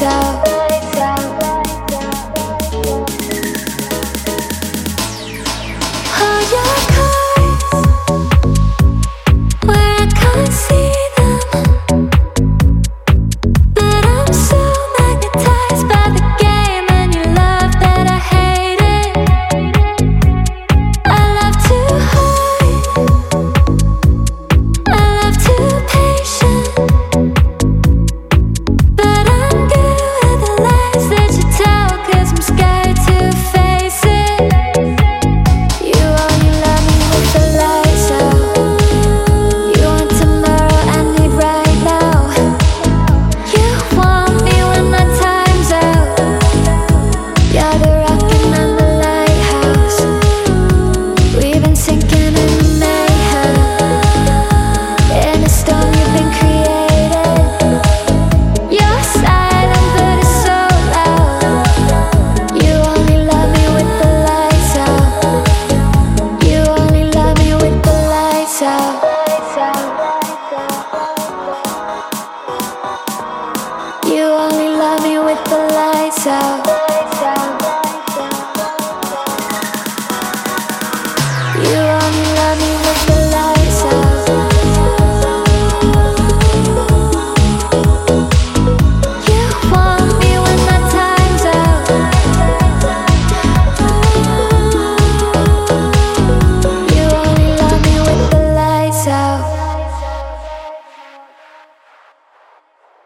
inside You only love me with the lights out.